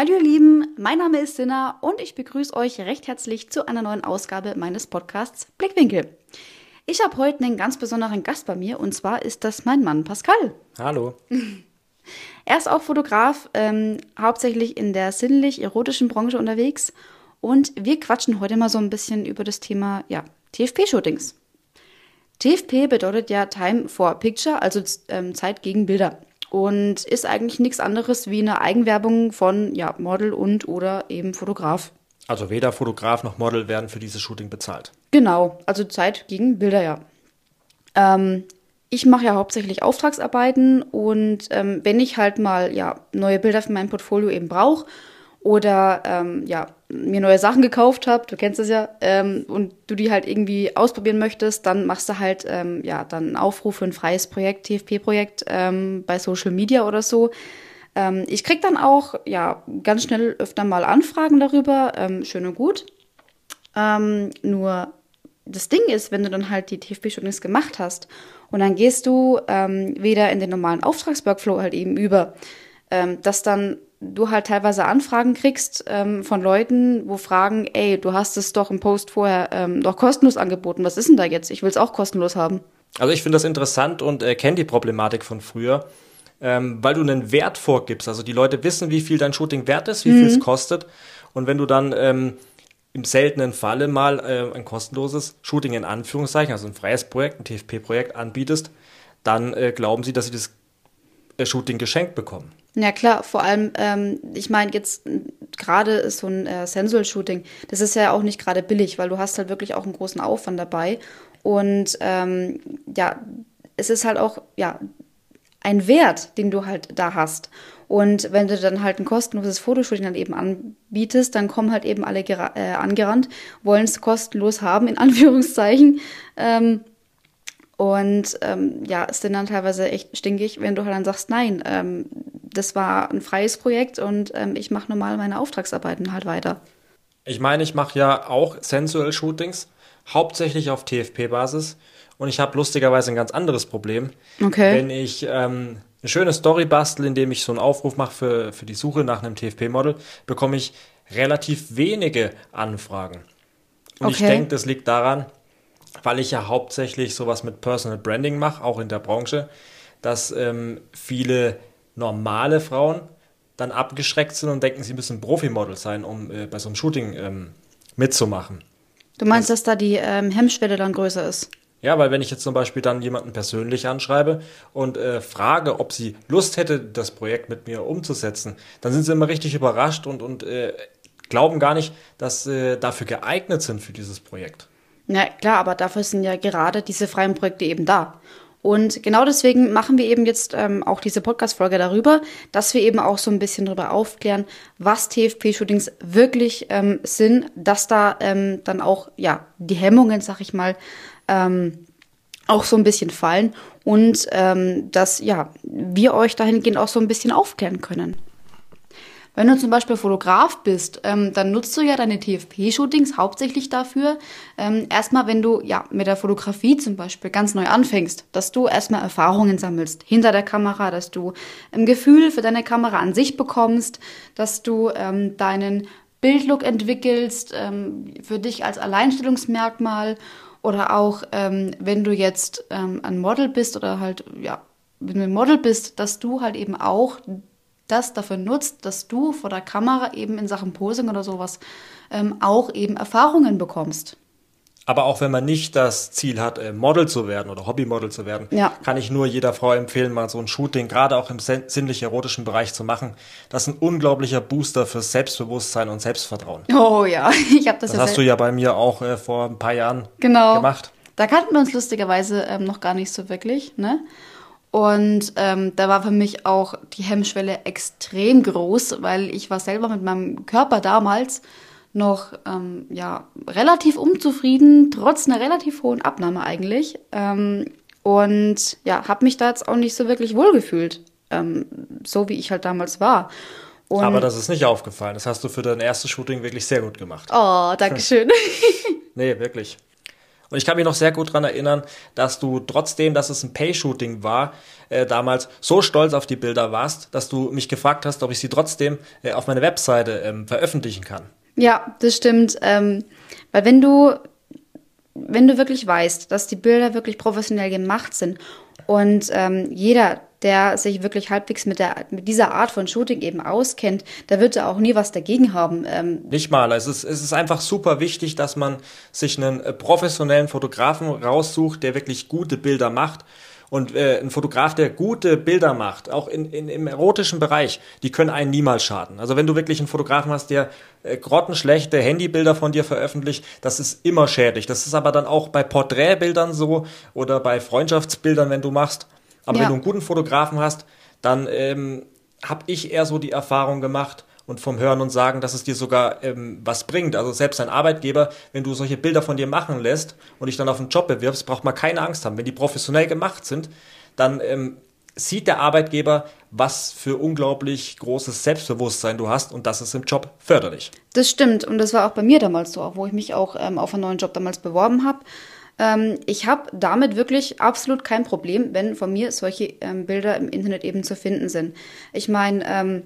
Hallo ihr Lieben, mein Name ist Sinna und ich begrüße euch recht herzlich zu einer neuen Ausgabe meines Podcasts Blickwinkel. Ich habe heute einen ganz besonderen Gast bei mir und zwar ist das mein Mann Pascal. Hallo. Er ist auch Fotograf, ähm, hauptsächlich in der sinnlich-erotischen Branche unterwegs und wir quatschen heute mal so ein bisschen über das Thema ja, TFP-Shootings. TFP bedeutet ja Time for Picture, also ähm, Zeit gegen Bilder und ist eigentlich nichts anderes wie eine Eigenwerbung von ja, Model und oder eben Fotograf. Also weder Fotograf noch Model werden für dieses Shooting bezahlt. Genau, also Zeit gegen Bilder, ja. Ähm, ich mache ja hauptsächlich Auftragsarbeiten und ähm, wenn ich halt mal ja neue Bilder für mein Portfolio eben brauche oder ähm, ja, mir neue Sachen gekauft habe, du kennst das ja, ähm, und du die halt irgendwie ausprobieren möchtest, dann machst du halt ähm, ja dann einen Aufruf für ein freies Projekt, TFP-Projekt ähm, bei Social Media oder so. Ähm, ich krieg dann auch ja ganz schnell öfter mal Anfragen darüber, ähm, schön und gut. Ähm, nur das Ding ist, wenn du dann halt die TFP-Shootings gemacht hast und dann gehst du ähm, wieder in den normalen Auftragsworkflow halt eben über, ähm, dass dann du halt teilweise Anfragen kriegst ähm, von Leuten, wo fragen, ey, du hast es doch im Post vorher ähm, doch kostenlos angeboten. Was ist denn da jetzt? Ich will es auch kostenlos haben. Also ich finde das interessant und äh, kenne die Problematik von früher, ähm, weil du einen Wert vorgibst. Also die Leute wissen, wie viel dein Shooting wert ist, wie mhm. viel es kostet. Und wenn du dann ähm, im seltenen Falle mal äh, ein kostenloses Shooting in Anführungszeichen, also ein freies Projekt, ein TFP-Projekt anbietest, dann äh, glauben sie, dass sie das Shooting geschenkt bekommen. Ja klar, vor allem, ähm, ich meine jetzt gerade so ein äh, Sensual-Shooting, das ist ja auch nicht gerade billig, weil du hast halt wirklich auch einen großen Aufwand dabei. Und ähm, ja, es ist halt auch, ja, ein Wert, den du halt da hast. Und wenn du dann halt ein kostenloses Fotoshooting dann eben anbietest, dann kommen halt eben alle äh, angerannt, wollen es kostenlos haben, in Anführungszeichen. Ähm, und ähm, ja, ist dann teilweise echt stinkig, wenn du halt dann sagst, nein, ähm, das war ein freies Projekt und ähm, ich mache normal meine Auftragsarbeiten halt weiter. Ich meine, ich mache ja auch Sensual Shootings, hauptsächlich auf TFP-Basis. Und ich habe lustigerweise ein ganz anderes Problem. Okay. Wenn ich ähm, eine schöne Story bastel, indem ich so einen Aufruf mache für, für die Suche nach einem TFP-Model, bekomme ich relativ wenige Anfragen. Und okay. ich denke, das liegt daran, weil ich ja hauptsächlich sowas mit Personal Branding mache, auch in der Branche, dass ähm, viele normale Frauen dann abgeschreckt sind und denken, sie müssen Profimodel sein, um äh, bei so einem Shooting ähm, mitzumachen. Du meinst, das, dass da die ähm, Hemmschwelle dann größer ist? Ja, weil wenn ich jetzt zum Beispiel dann jemanden persönlich anschreibe und äh, frage, ob sie Lust hätte, das Projekt mit mir umzusetzen, dann sind sie immer richtig überrascht und, und äh, glauben gar nicht, dass sie dafür geeignet sind für dieses Projekt. Ja, klar, aber dafür sind ja gerade diese freien Projekte eben da. Und genau deswegen machen wir eben jetzt ähm, auch diese Podcast-Folge darüber, dass wir eben auch so ein bisschen darüber aufklären, was TFP-Shootings wirklich ähm, sind, dass da ähm, dann auch, ja, die Hemmungen, sag ich mal, ähm, auch so ein bisschen fallen und ähm, dass, ja, wir euch dahingehend auch so ein bisschen aufklären können. Wenn du zum Beispiel Fotograf bist, ähm, dann nutzt du ja deine TFP-Shootings hauptsächlich dafür, ähm, erstmal, wenn du ja mit der Fotografie zum Beispiel ganz neu anfängst, dass du erstmal Erfahrungen sammelst hinter der Kamera, dass du ein Gefühl für deine Kamera an sich bekommst, dass du ähm, deinen Bildlook entwickelst ähm, für dich als Alleinstellungsmerkmal oder auch ähm, wenn du jetzt ähm, ein Model bist oder halt ja wenn du ein Model bist, dass du halt eben auch das dafür nutzt, dass du vor der Kamera eben in Sachen Posing oder sowas ähm, auch eben Erfahrungen bekommst. Aber auch wenn man nicht das Ziel hat, äh, Model zu werden oder Hobbymodel zu werden, ja. kann ich nur jeder Frau empfehlen, mal so ein Shooting, gerade auch im sinnlich-erotischen Bereich zu machen. Das ist ein unglaublicher Booster für Selbstbewusstsein und Selbstvertrauen. Oh ja, ich habe das. Das ja hast du ja bei mir auch äh, vor ein paar Jahren genau. gemacht. Da kannten wir uns lustigerweise ähm, noch gar nicht so wirklich, ne? Und ähm, da war für mich auch die Hemmschwelle extrem groß, weil ich war selber mit meinem Körper damals noch ähm, ja relativ unzufrieden, trotz einer relativ hohen Abnahme eigentlich. Ähm, und ja, habe mich da jetzt auch nicht so wirklich wohlgefühlt, ähm, so wie ich halt damals war. Und Aber das ist nicht aufgefallen. Das hast du für dein erstes Shooting wirklich sehr gut gemacht. Oh, danke schön. nee, wirklich. Und ich kann mich noch sehr gut daran erinnern, dass du trotzdem, dass es ein Pay-Shooting war, äh, damals so stolz auf die Bilder warst, dass du mich gefragt hast, ob ich sie trotzdem äh, auf meine Webseite ähm, veröffentlichen kann. Ja, das stimmt. Ähm, weil wenn du, wenn du wirklich weißt, dass die Bilder wirklich professionell gemacht sind und ähm, jeder, der sich wirklich halbwegs mit, der, mit dieser Art von Shooting eben auskennt, der wird da auch nie was dagegen haben. Ähm Nicht mal. Es ist, es ist einfach super wichtig, dass man sich einen äh, professionellen Fotografen raussucht, der wirklich gute Bilder macht. Und äh, ein Fotograf, der gute Bilder macht, auch in, in, im erotischen Bereich, die können einen niemals schaden. Also wenn du wirklich einen Fotografen hast, der äh, grottenschlechte Handybilder von dir veröffentlicht, das ist immer schädlich. Das ist aber dann auch bei Porträtbildern so oder bei Freundschaftsbildern, wenn du machst. Aber ja. wenn du einen guten Fotografen hast, dann ähm, habe ich eher so die Erfahrung gemacht und vom Hören und Sagen, dass es dir sogar ähm, was bringt. Also selbst ein Arbeitgeber, wenn du solche Bilder von dir machen lässt und dich dann auf einen Job bewirbst, braucht man keine Angst haben. Wenn die professionell gemacht sind, dann ähm, sieht der Arbeitgeber, was für unglaublich großes Selbstbewusstsein du hast und das ist im Job förderlich. Das stimmt und das war auch bei mir damals so, wo ich mich auch ähm, auf einen neuen Job damals beworben habe. Ähm, ich habe damit wirklich absolut kein Problem, wenn von mir solche ähm, Bilder im Internet eben zu finden sind. Ich meine, ähm,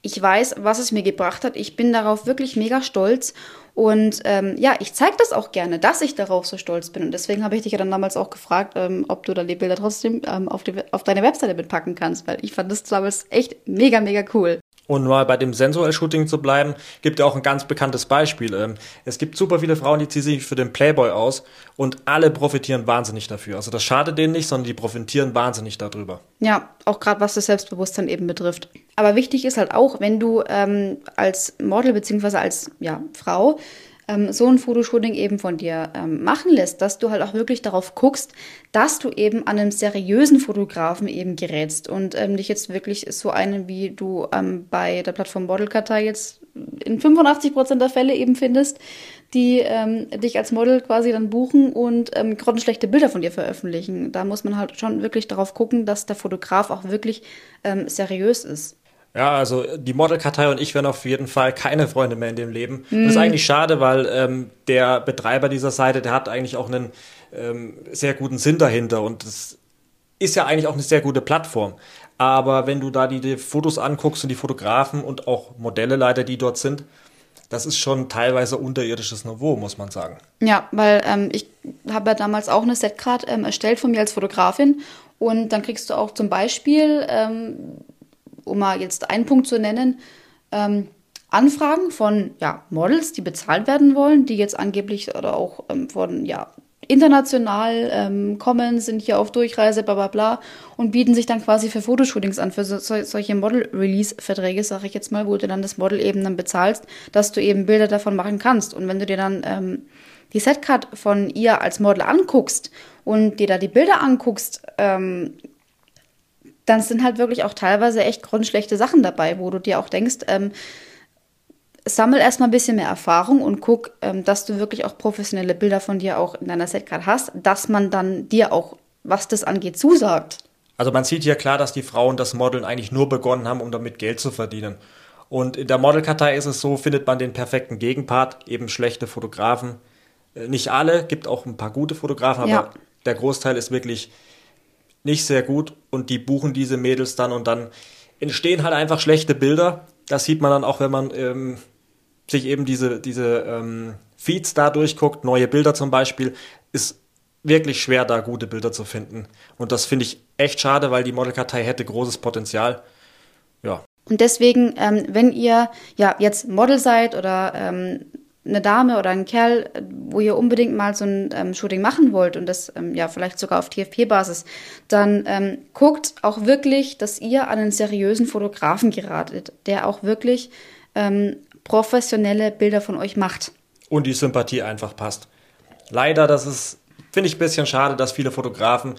ich weiß, was es mir gebracht hat. Ich bin darauf wirklich mega stolz. Und ähm, ja, ich zeige das auch gerne, dass ich darauf so stolz bin. Und deswegen habe ich dich ja dann damals auch gefragt, ähm, ob du dann die Bilder trotzdem ähm, auf, die, auf deine Webseite mitpacken kannst, weil ich fand das damals echt mega, mega cool. Und mal bei dem Sensual-Shooting zu bleiben, gibt ja auch ein ganz bekanntes Beispiel. Ähm, es gibt super viele Frauen, die ziehen sich für den Playboy aus und alle profitieren wahnsinnig dafür. Also das schadet denen nicht, sondern die profitieren wahnsinnig darüber. Ja, auch gerade was das Selbstbewusstsein eben betrifft. Aber wichtig ist halt auch, wenn du ähm, als Model beziehungsweise als ja, Frau ähm, so ein Fotoshooting eben von dir ähm, machen lässt, dass du halt auch wirklich darauf guckst, dass du eben an einem seriösen Fotografen eben gerätst und ähm, dich jetzt wirklich so einen, wie du ähm, bei der Plattform Modelkartei jetzt in 85 Prozent der Fälle eben findest, die ähm, dich als Model quasi dann buchen und ähm, grottenschlechte Bilder von dir veröffentlichen. Da muss man halt schon wirklich darauf gucken, dass der Fotograf auch wirklich ähm, seriös ist. Ja, also die Modelkartei und ich werden auf jeden Fall keine Freunde mehr in dem Leben. Mm. Das ist eigentlich schade, weil ähm, der Betreiber dieser Seite, der hat eigentlich auch einen ähm, sehr guten Sinn dahinter und das ist ja eigentlich auch eine sehr gute Plattform. Aber wenn du da die, die Fotos anguckst und die Fotografen und auch Modelle leider, die dort sind, das ist schon teilweise unterirdisches Niveau, muss man sagen. Ja, weil ähm, ich habe ja damals auch eine Setcard ähm, erstellt von mir als Fotografin und dann kriegst du auch zum Beispiel ähm, um mal jetzt einen Punkt zu nennen, ähm, Anfragen von ja, Models, die bezahlt werden wollen, die jetzt angeblich oder auch ähm, von ja, international ähm, kommen, sind hier auf Durchreise, bla bla bla und bieten sich dann quasi für Fotoshootings an, für so, solche Model-Release-Verträge, sage ich jetzt mal, wo du dann das Model eben dann bezahlst, dass du eben Bilder davon machen kannst. Und wenn du dir dann ähm, die Setcard von ihr als Model anguckst und dir da die Bilder anguckst, ähm, dann sind halt wirklich auch teilweise echt grundschlechte Sachen dabei, wo du dir auch denkst, ähm, sammel erstmal ein bisschen mehr Erfahrung und guck, ähm, dass du wirklich auch professionelle Bilder von dir auch in deiner Setcard hast, dass man dann dir auch, was das angeht, zusagt. Also man sieht hier klar, dass die Frauen das Modeln eigentlich nur begonnen haben, um damit Geld zu verdienen. Und in der Modelkartei ist es so, findet man den perfekten Gegenpart, eben schlechte Fotografen. Äh, nicht alle, gibt auch ein paar gute Fotografen, aber ja. der Großteil ist wirklich nicht sehr gut und die buchen diese Mädels dann und dann entstehen halt einfach schlechte Bilder. Das sieht man dann auch, wenn man ähm, sich eben diese, diese ähm, Feeds da durchguckt, neue Bilder zum Beispiel, ist wirklich schwer, da gute Bilder zu finden. Und das finde ich echt schade, weil die Modelkartei hätte großes Potenzial. Ja. Und deswegen, ähm, wenn ihr ja jetzt Model seid oder ähm, eine Dame oder ein Kerl, wo ihr unbedingt mal so ein ähm, Shooting machen wollt und das ähm, ja vielleicht sogar auf TFP-Basis, dann ähm, guckt auch wirklich, dass ihr an einen seriösen Fotografen geratet, der auch wirklich ähm, professionelle Bilder von euch macht. Und die Sympathie einfach passt. Leider, das ist, finde ich ein bisschen schade, dass viele Fotografen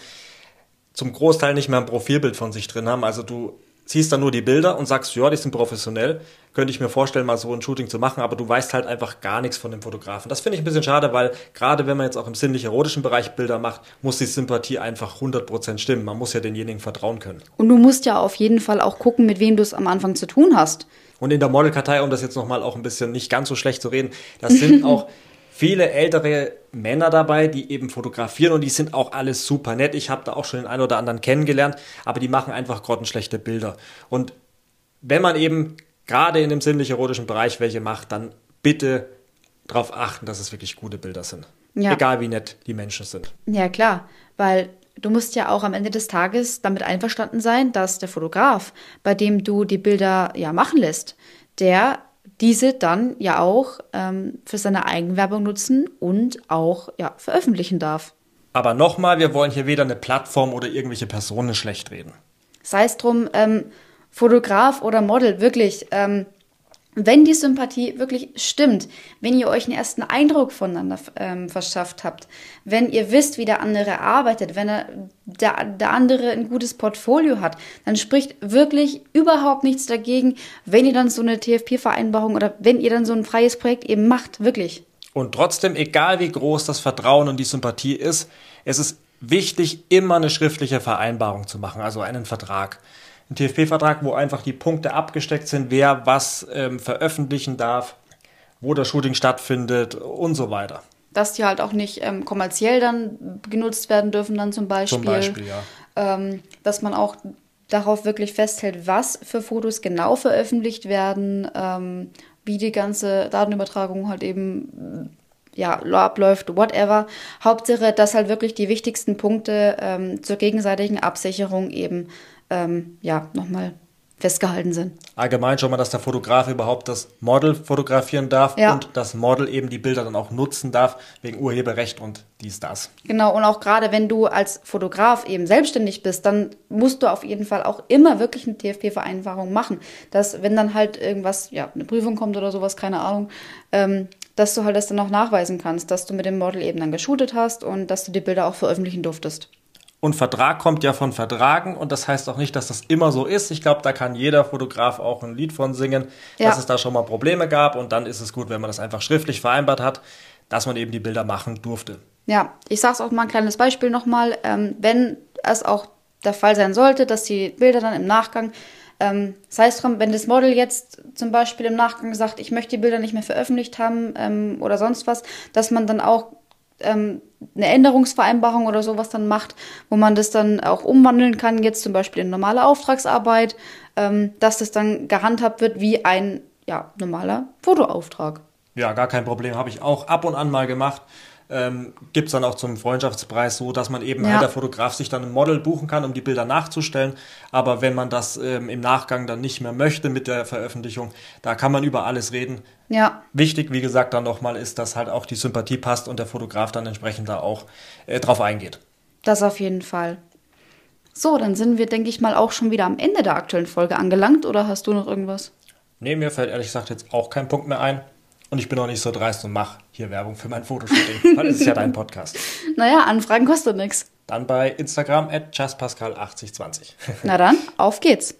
zum Großteil nicht mehr ein Profilbild von sich drin haben. Also du siehst dann nur die Bilder und sagst, ja, die sind professionell. Könnte ich mir vorstellen, mal so ein Shooting zu machen, aber du weißt halt einfach gar nichts von dem Fotografen. Das finde ich ein bisschen schade, weil gerade wenn man jetzt auch im sinnlich-erotischen Bereich Bilder macht, muss die Sympathie einfach 100% stimmen. Man muss ja denjenigen vertrauen können. Und du musst ja auf jeden Fall auch gucken, mit wem du es am Anfang zu tun hast. Und in der Modelkartei, um das jetzt nochmal auch ein bisschen nicht ganz so schlecht zu reden, das sind auch viele ältere Männer dabei, die eben fotografieren und die sind auch alles super nett. Ich habe da auch schon den einen oder anderen kennengelernt, aber die machen einfach grottenschlechte Bilder. Und wenn man eben gerade in dem sinnlich-erotischen Bereich welche macht, dann bitte darauf achten, dass es wirklich gute Bilder sind. Ja. Egal wie nett die Menschen sind. Ja, klar, weil du musst ja auch am Ende des Tages damit einverstanden sein, dass der Fotograf, bei dem du die Bilder ja machen lässt, der diese dann ja auch ähm, für seine Eigenwerbung nutzen und auch ja, veröffentlichen darf. Aber nochmal, wir wollen hier weder eine Plattform oder irgendwelche Personen schlecht reden. Sei es drum, ähm, Fotograf oder Model, wirklich, ähm, wenn die Sympathie wirklich stimmt, wenn ihr euch einen ersten Eindruck voneinander ähm, verschafft habt, wenn ihr wisst, wie der andere arbeitet, wenn er, der, der andere ein gutes Portfolio hat, dann spricht wirklich überhaupt nichts dagegen, wenn ihr dann so eine TFP-Vereinbarung oder wenn ihr dann so ein freies Projekt eben macht, wirklich. Und trotzdem, egal wie groß das Vertrauen und die Sympathie ist, es ist wichtig, immer eine schriftliche Vereinbarung zu machen, also einen Vertrag ein TFP-Vertrag, wo einfach die Punkte abgesteckt sind, wer was ähm, veröffentlichen darf, wo das Shooting stattfindet und so weiter. Dass die halt auch nicht ähm, kommerziell dann genutzt werden dürfen, dann zum Beispiel. Zum Beispiel, ja. Ähm, dass man auch darauf wirklich festhält, was für Fotos genau veröffentlicht werden, ähm, wie die ganze Datenübertragung halt eben ja, abläuft, whatever. Hauptsache, dass halt wirklich die wichtigsten Punkte ähm, zur gegenseitigen Absicherung eben ähm, ja, nochmal festgehalten sind. Allgemein schon mal, dass der Fotograf überhaupt das Model fotografieren darf ja. und das Model eben die Bilder dann auch nutzen darf, wegen Urheberrecht und dies, das. Genau, und auch gerade wenn du als Fotograf eben selbstständig bist, dann musst du auf jeden Fall auch immer wirklich eine TFP-Vereinbarung machen. Dass, wenn dann halt irgendwas, ja, eine Prüfung kommt oder sowas, keine Ahnung, ähm, dass du halt das dann auch nachweisen kannst, dass du mit dem Model eben dann geshootet hast und dass du die Bilder auch veröffentlichen durftest. Und Vertrag kommt ja von Vertragen und das heißt auch nicht, dass das immer so ist. Ich glaube, da kann jeder Fotograf auch ein Lied von singen, ja. dass es da schon mal Probleme gab und dann ist es gut, wenn man das einfach schriftlich vereinbart hat, dass man eben die Bilder machen durfte. Ja, ich sage es auch mal ein kleines Beispiel nochmal. Ähm, wenn es auch der Fall sein sollte, dass die Bilder dann im Nachgang, ähm, sei es drum, wenn das Model jetzt zum Beispiel im Nachgang sagt, ich möchte die Bilder nicht mehr veröffentlicht haben ähm, oder sonst was, dass man dann auch ähm, eine Änderungsvereinbarung oder sowas dann macht, wo man das dann auch umwandeln kann, jetzt zum Beispiel in normale Auftragsarbeit, ähm, dass das dann gehandhabt wird wie ein ja, normaler Fotoauftrag. Ja, gar kein Problem. Habe ich auch ab und an mal gemacht ähm, gibt es dann auch zum Freundschaftspreis so, dass man eben ja. halt der Fotograf sich dann ein Model buchen kann, um die Bilder nachzustellen. Aber wenn man das ähm, im Nachgang dann nicht mehr möchte mit der Veröffentlichung, da kann man über alles reden. Ja. Wichtig, wie gesagt, dann nochmal ist, dass halt auch die Sympathie passt und der Fotograf dann entsprechend da auch äh, drauf eingeht. Das auf jeden Fall. So, dann sind wir, denke ich mal, auch schon wieder am Ende der aktuellen Folge angelangt. Oder hast du noch irgendwas? Nee, mir fällt ehrlich gesagt jetzt auch kein Punkt mehr ein. Und ich bin auch nicht so dreist und mache hier Werbung für mein Fotoshooting, weil es ist ja dein Podcast. Naja, Anfragen kostet nichts. Dann bei Instagram at justpascal8020. Na dann, auf geht's.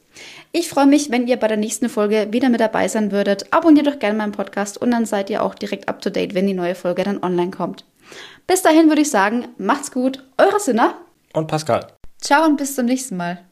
Ich freue mich, wenn ihr bei der nächsten Folge wieder mit dabei sein würdet. Abonniert doch gerne meinen Podcast und dann seid ihr auch direkt up to date, wenn die neue Folge dann online kommt. Bis dahin würde ich sagen, macht's gut, eure Sinner und Pascal. Ciao und bis zum nächsten Mal.